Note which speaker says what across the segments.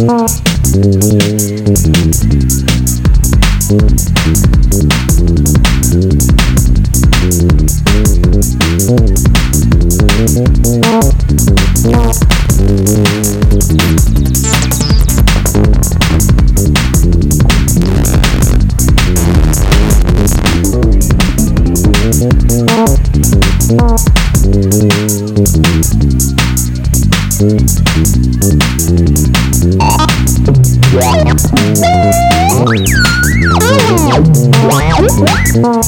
Speaker 1: Musik Yeah.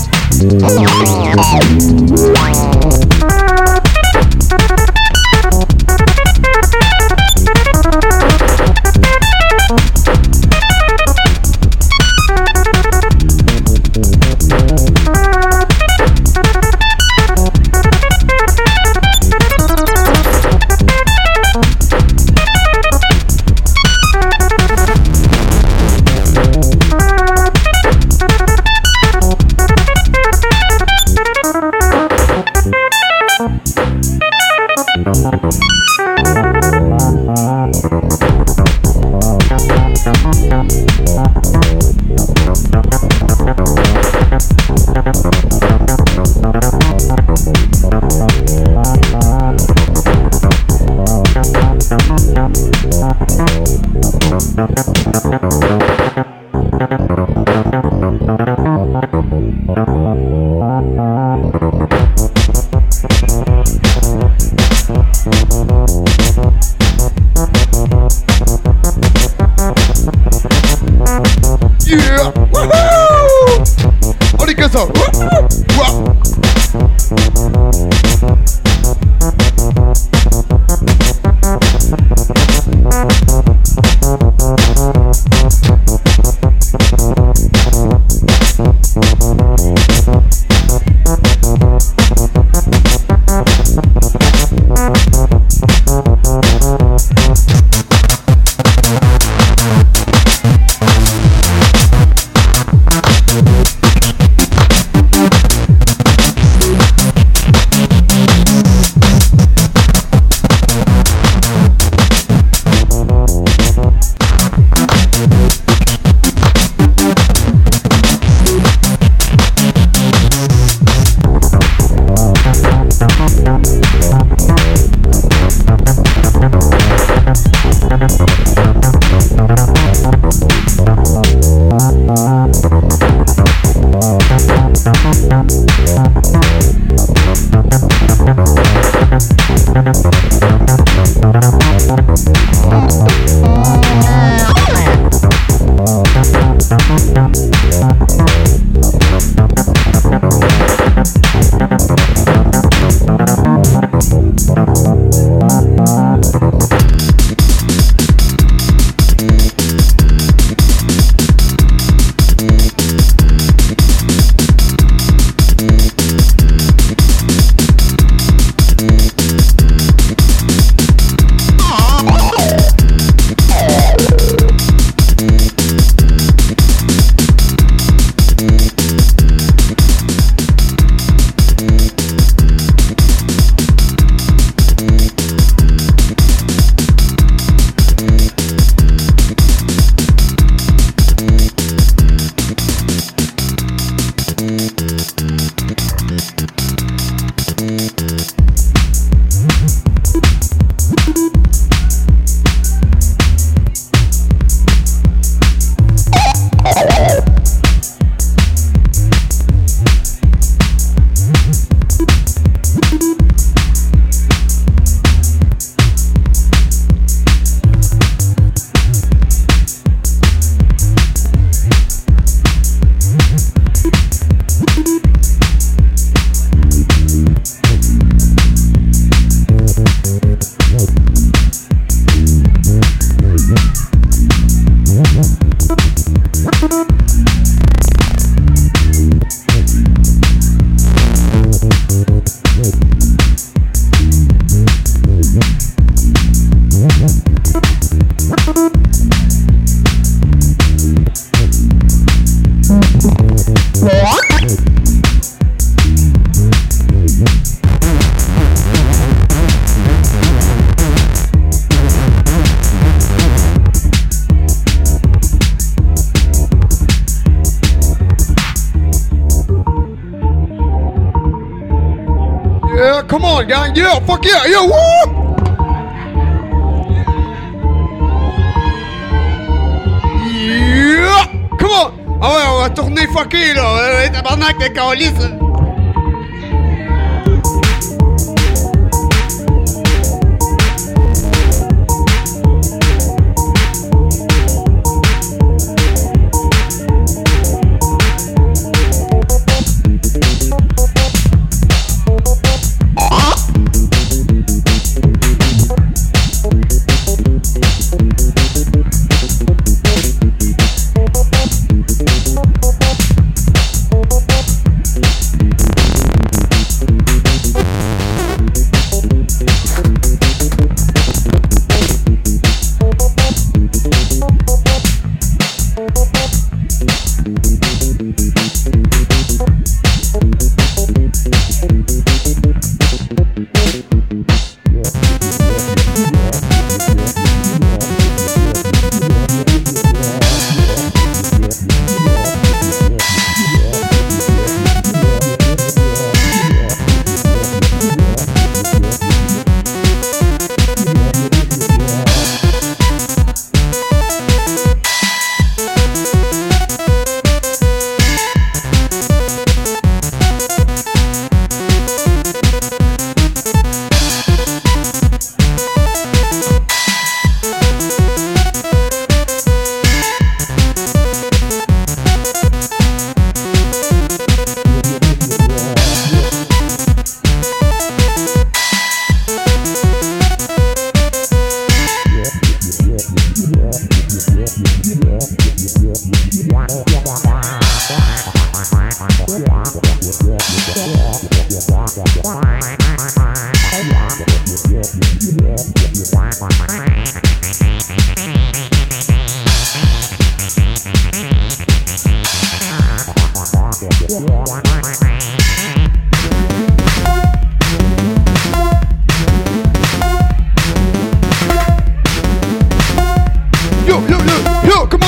Speaker 1: Yo, yo, yo, yo,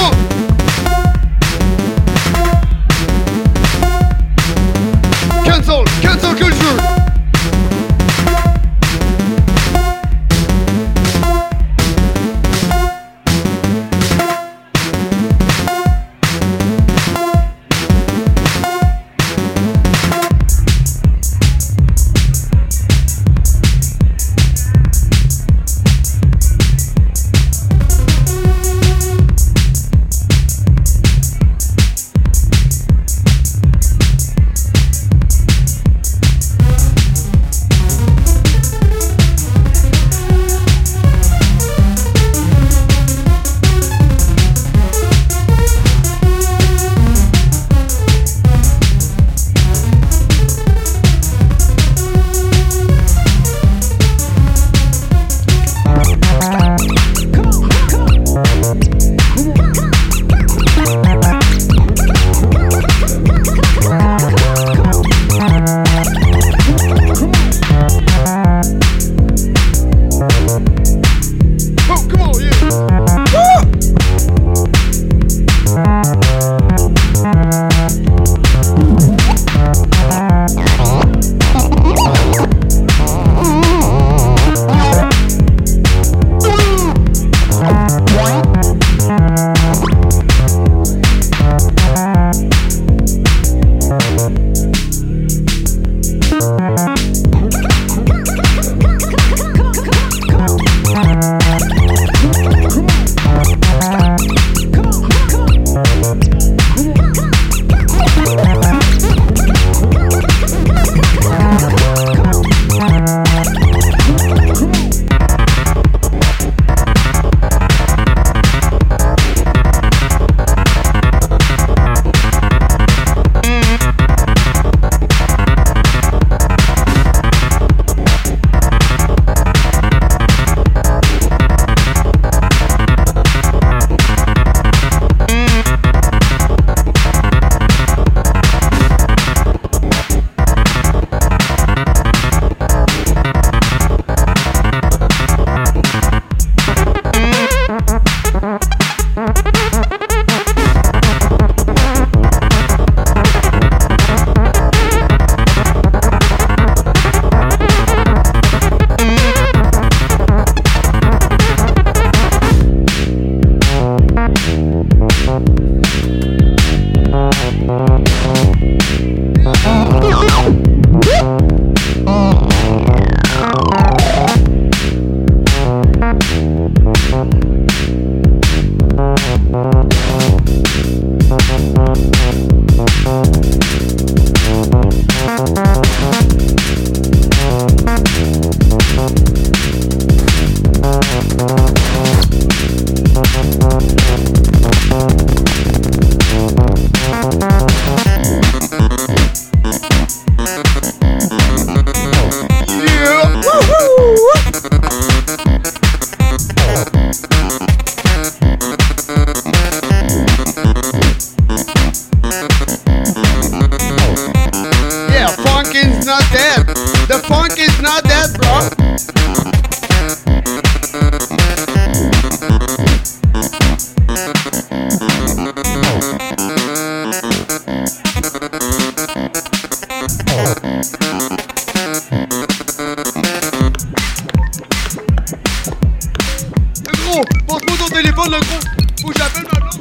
Speaker 1: Le gros, porte-moi ton téléphone, le gros. Faut que j'appelle ma blonde.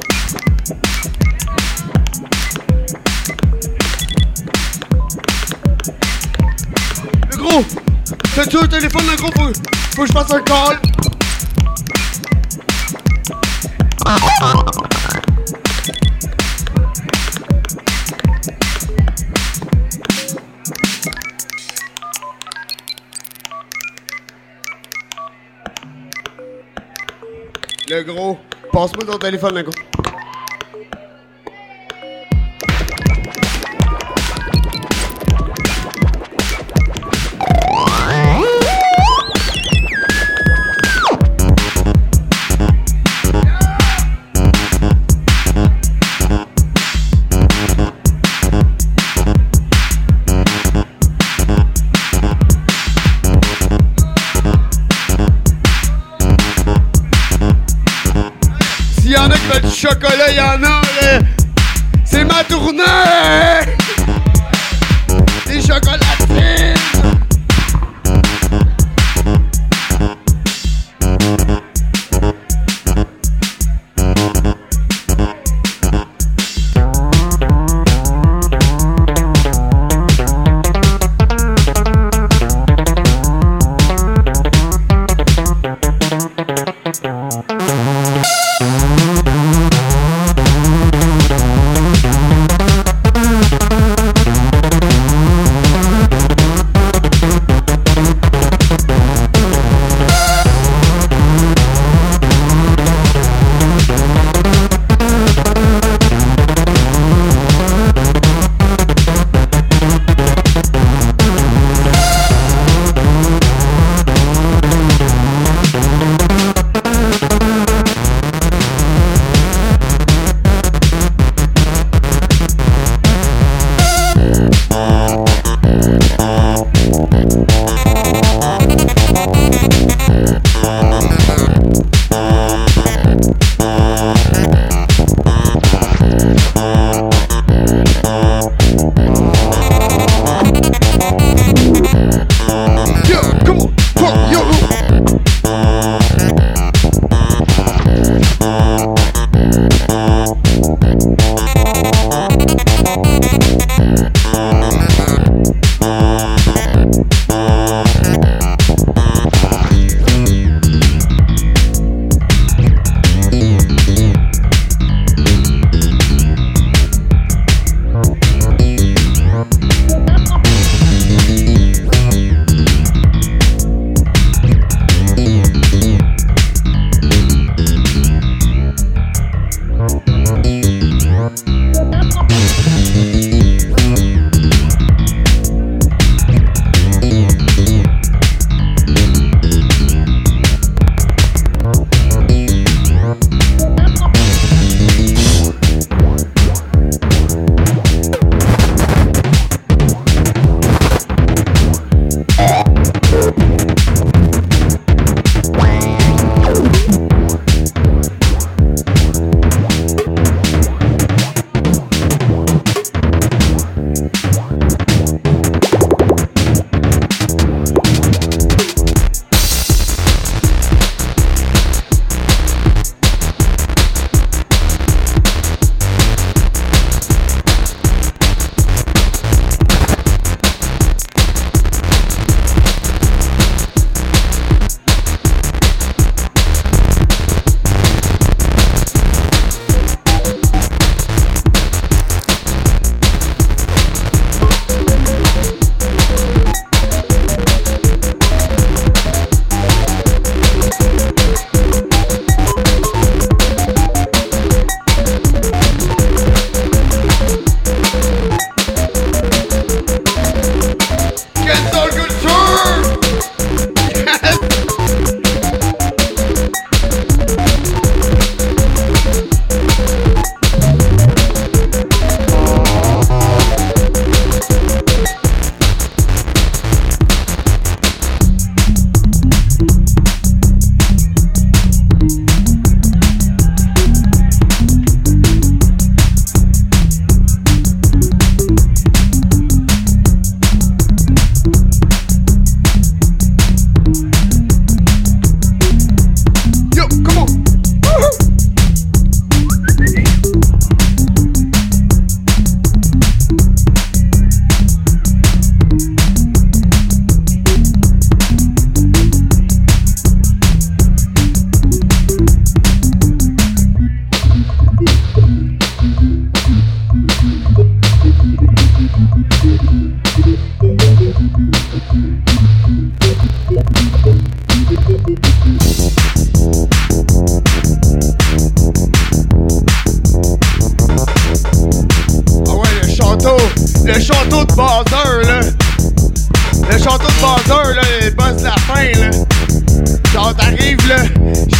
Speaker 1: Le gros, t'as-tu un téléphone, le gros? Faut, faut que je passe un call. Le gros, passe-moi ton téléphone, le gros.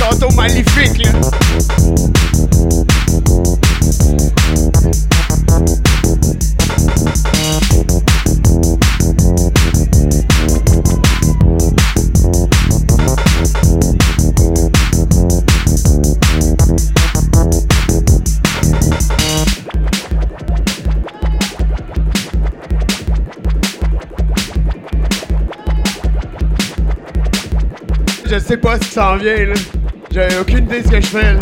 Speaker 1: Château maléfique, là. Je sais pas ce qui s'en vient, là. J'ai aucune idée de ce que je fais.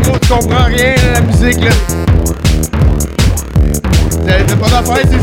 Speaker 1: Gros, tu comprends rien, là, la musique, là. T'as pas d'affaire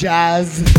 Speaker 1: jazz.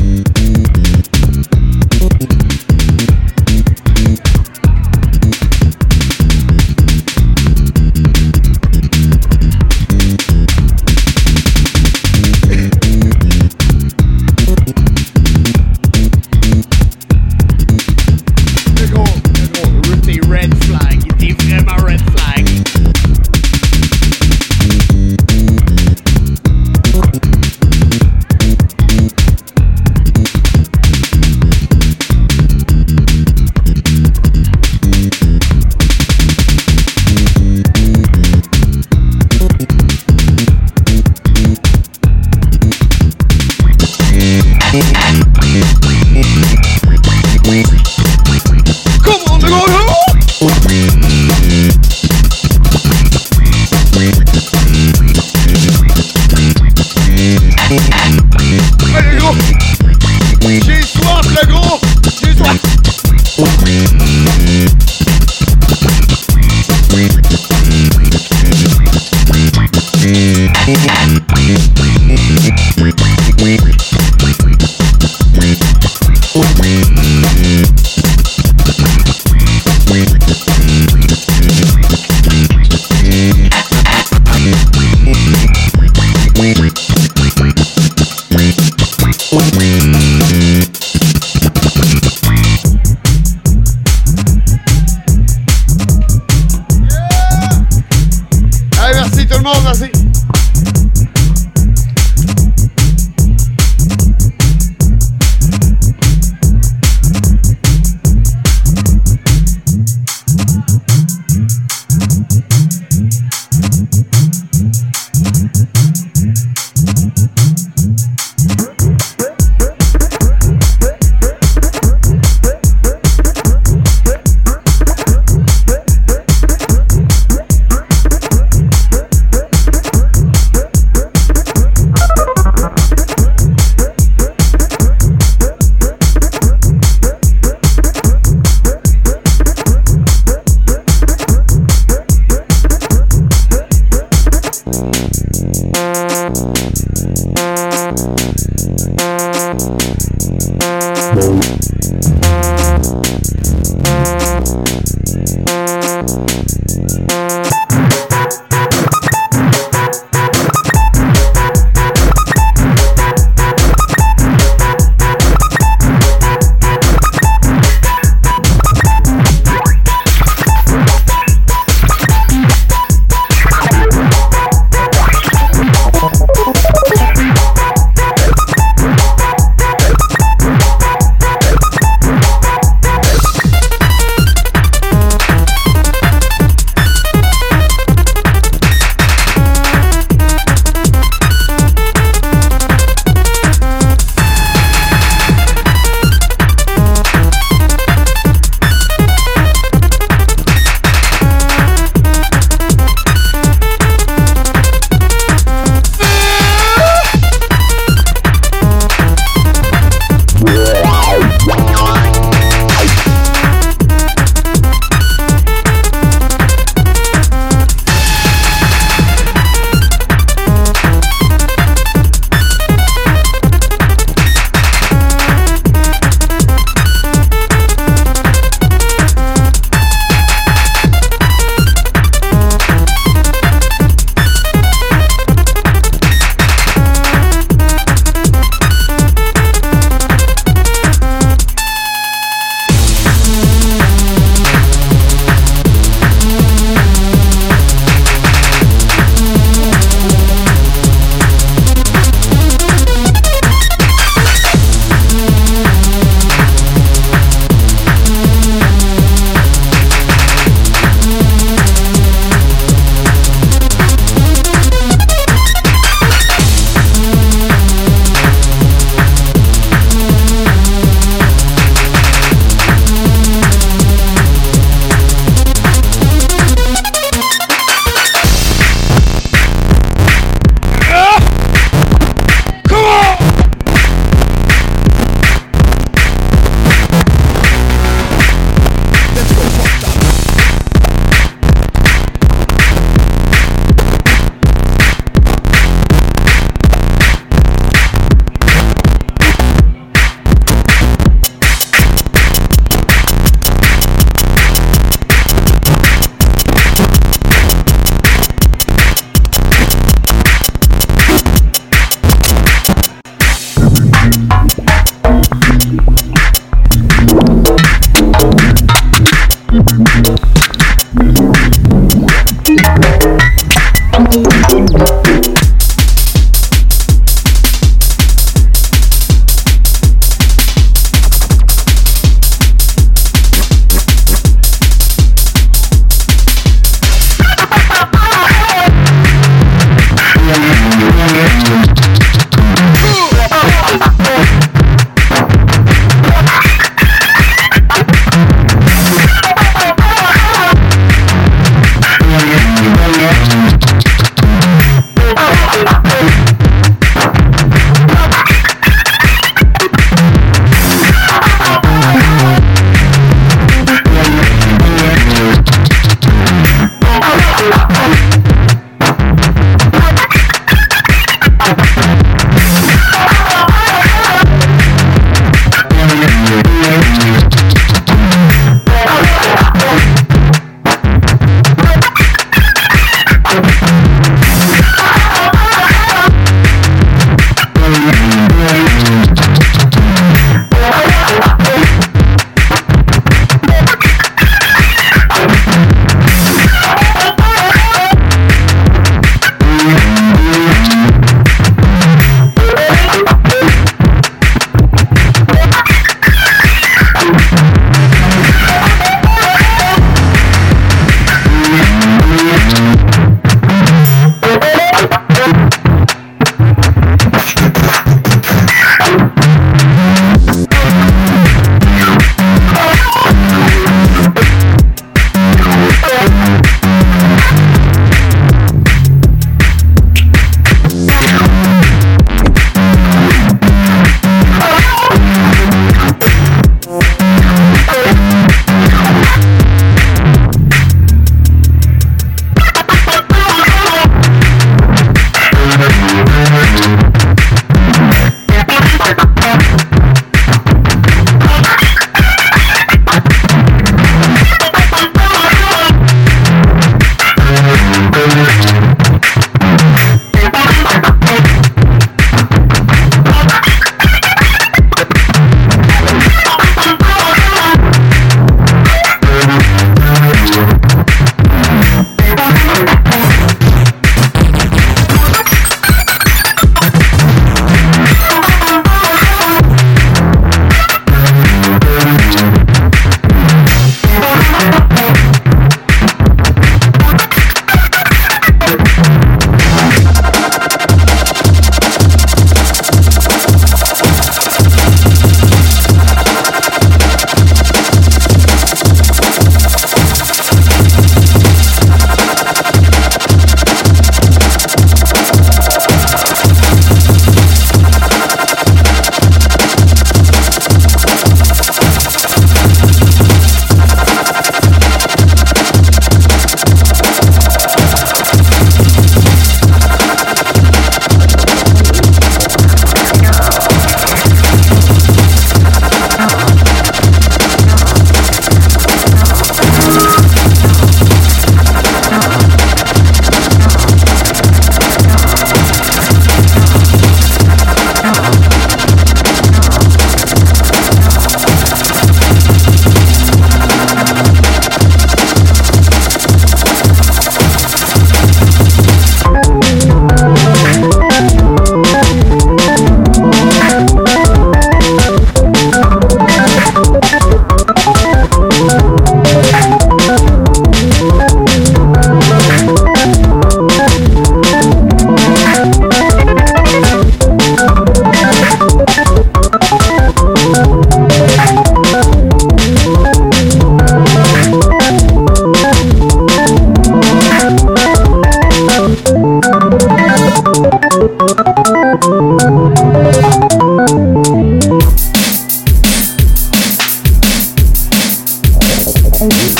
Speaker 1: Oh.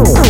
Speaker 1: Woo!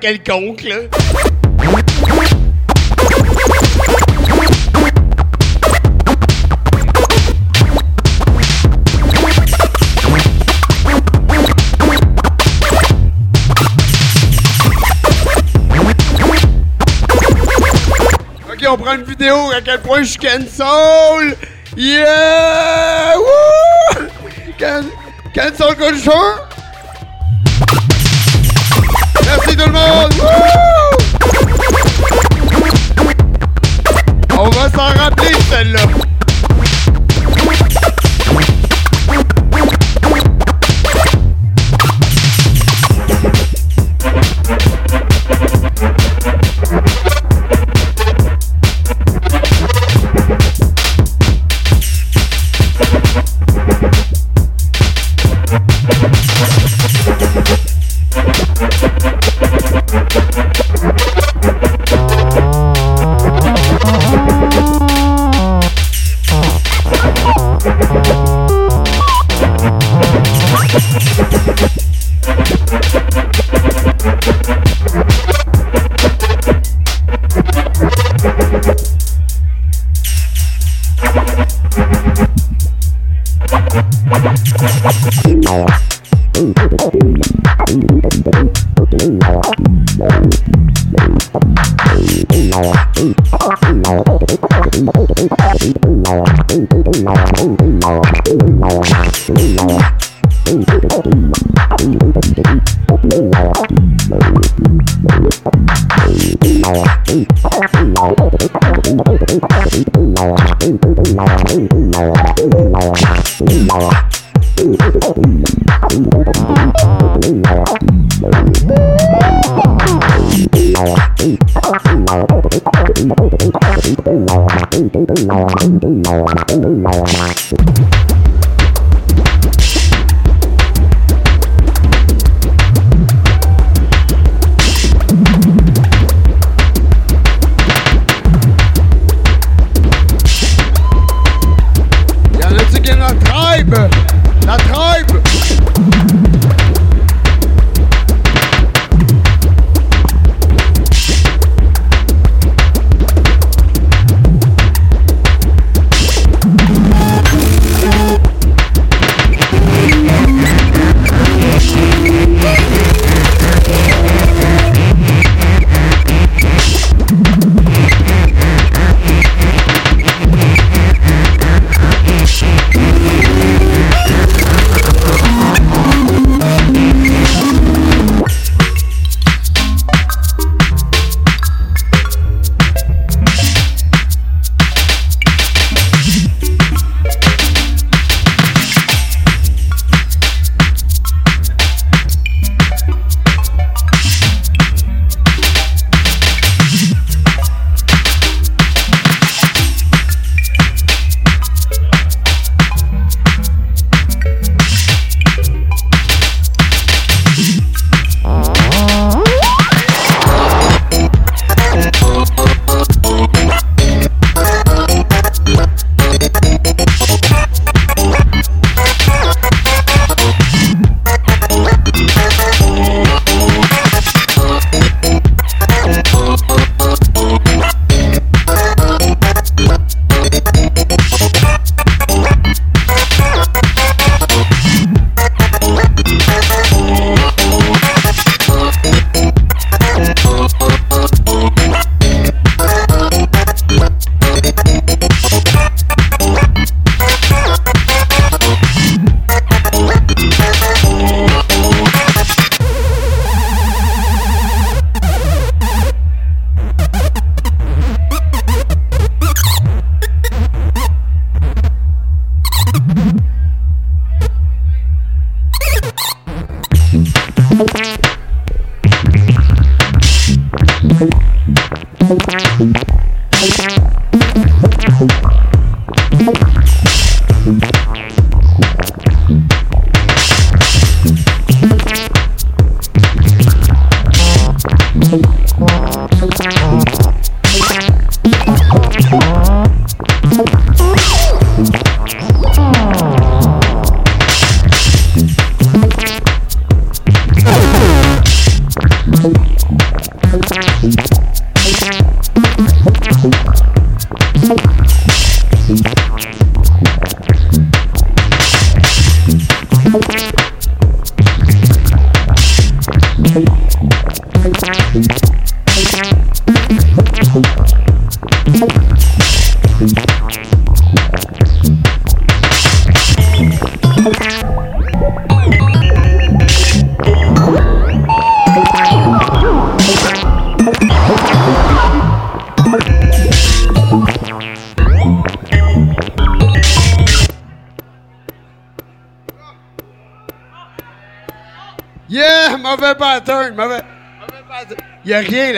Speaker 1: Quelconque, là. Ok, on prend une vidéo à quel point je suis cancel. Yeah! Woo! Can cancel culture! Merci tout le monde! Woo! On va s'en rappeler celle-là.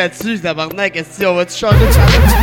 Speaker 1: Là-dessus, tabarnak. Est-ce qu'on va-tu changer de chanson?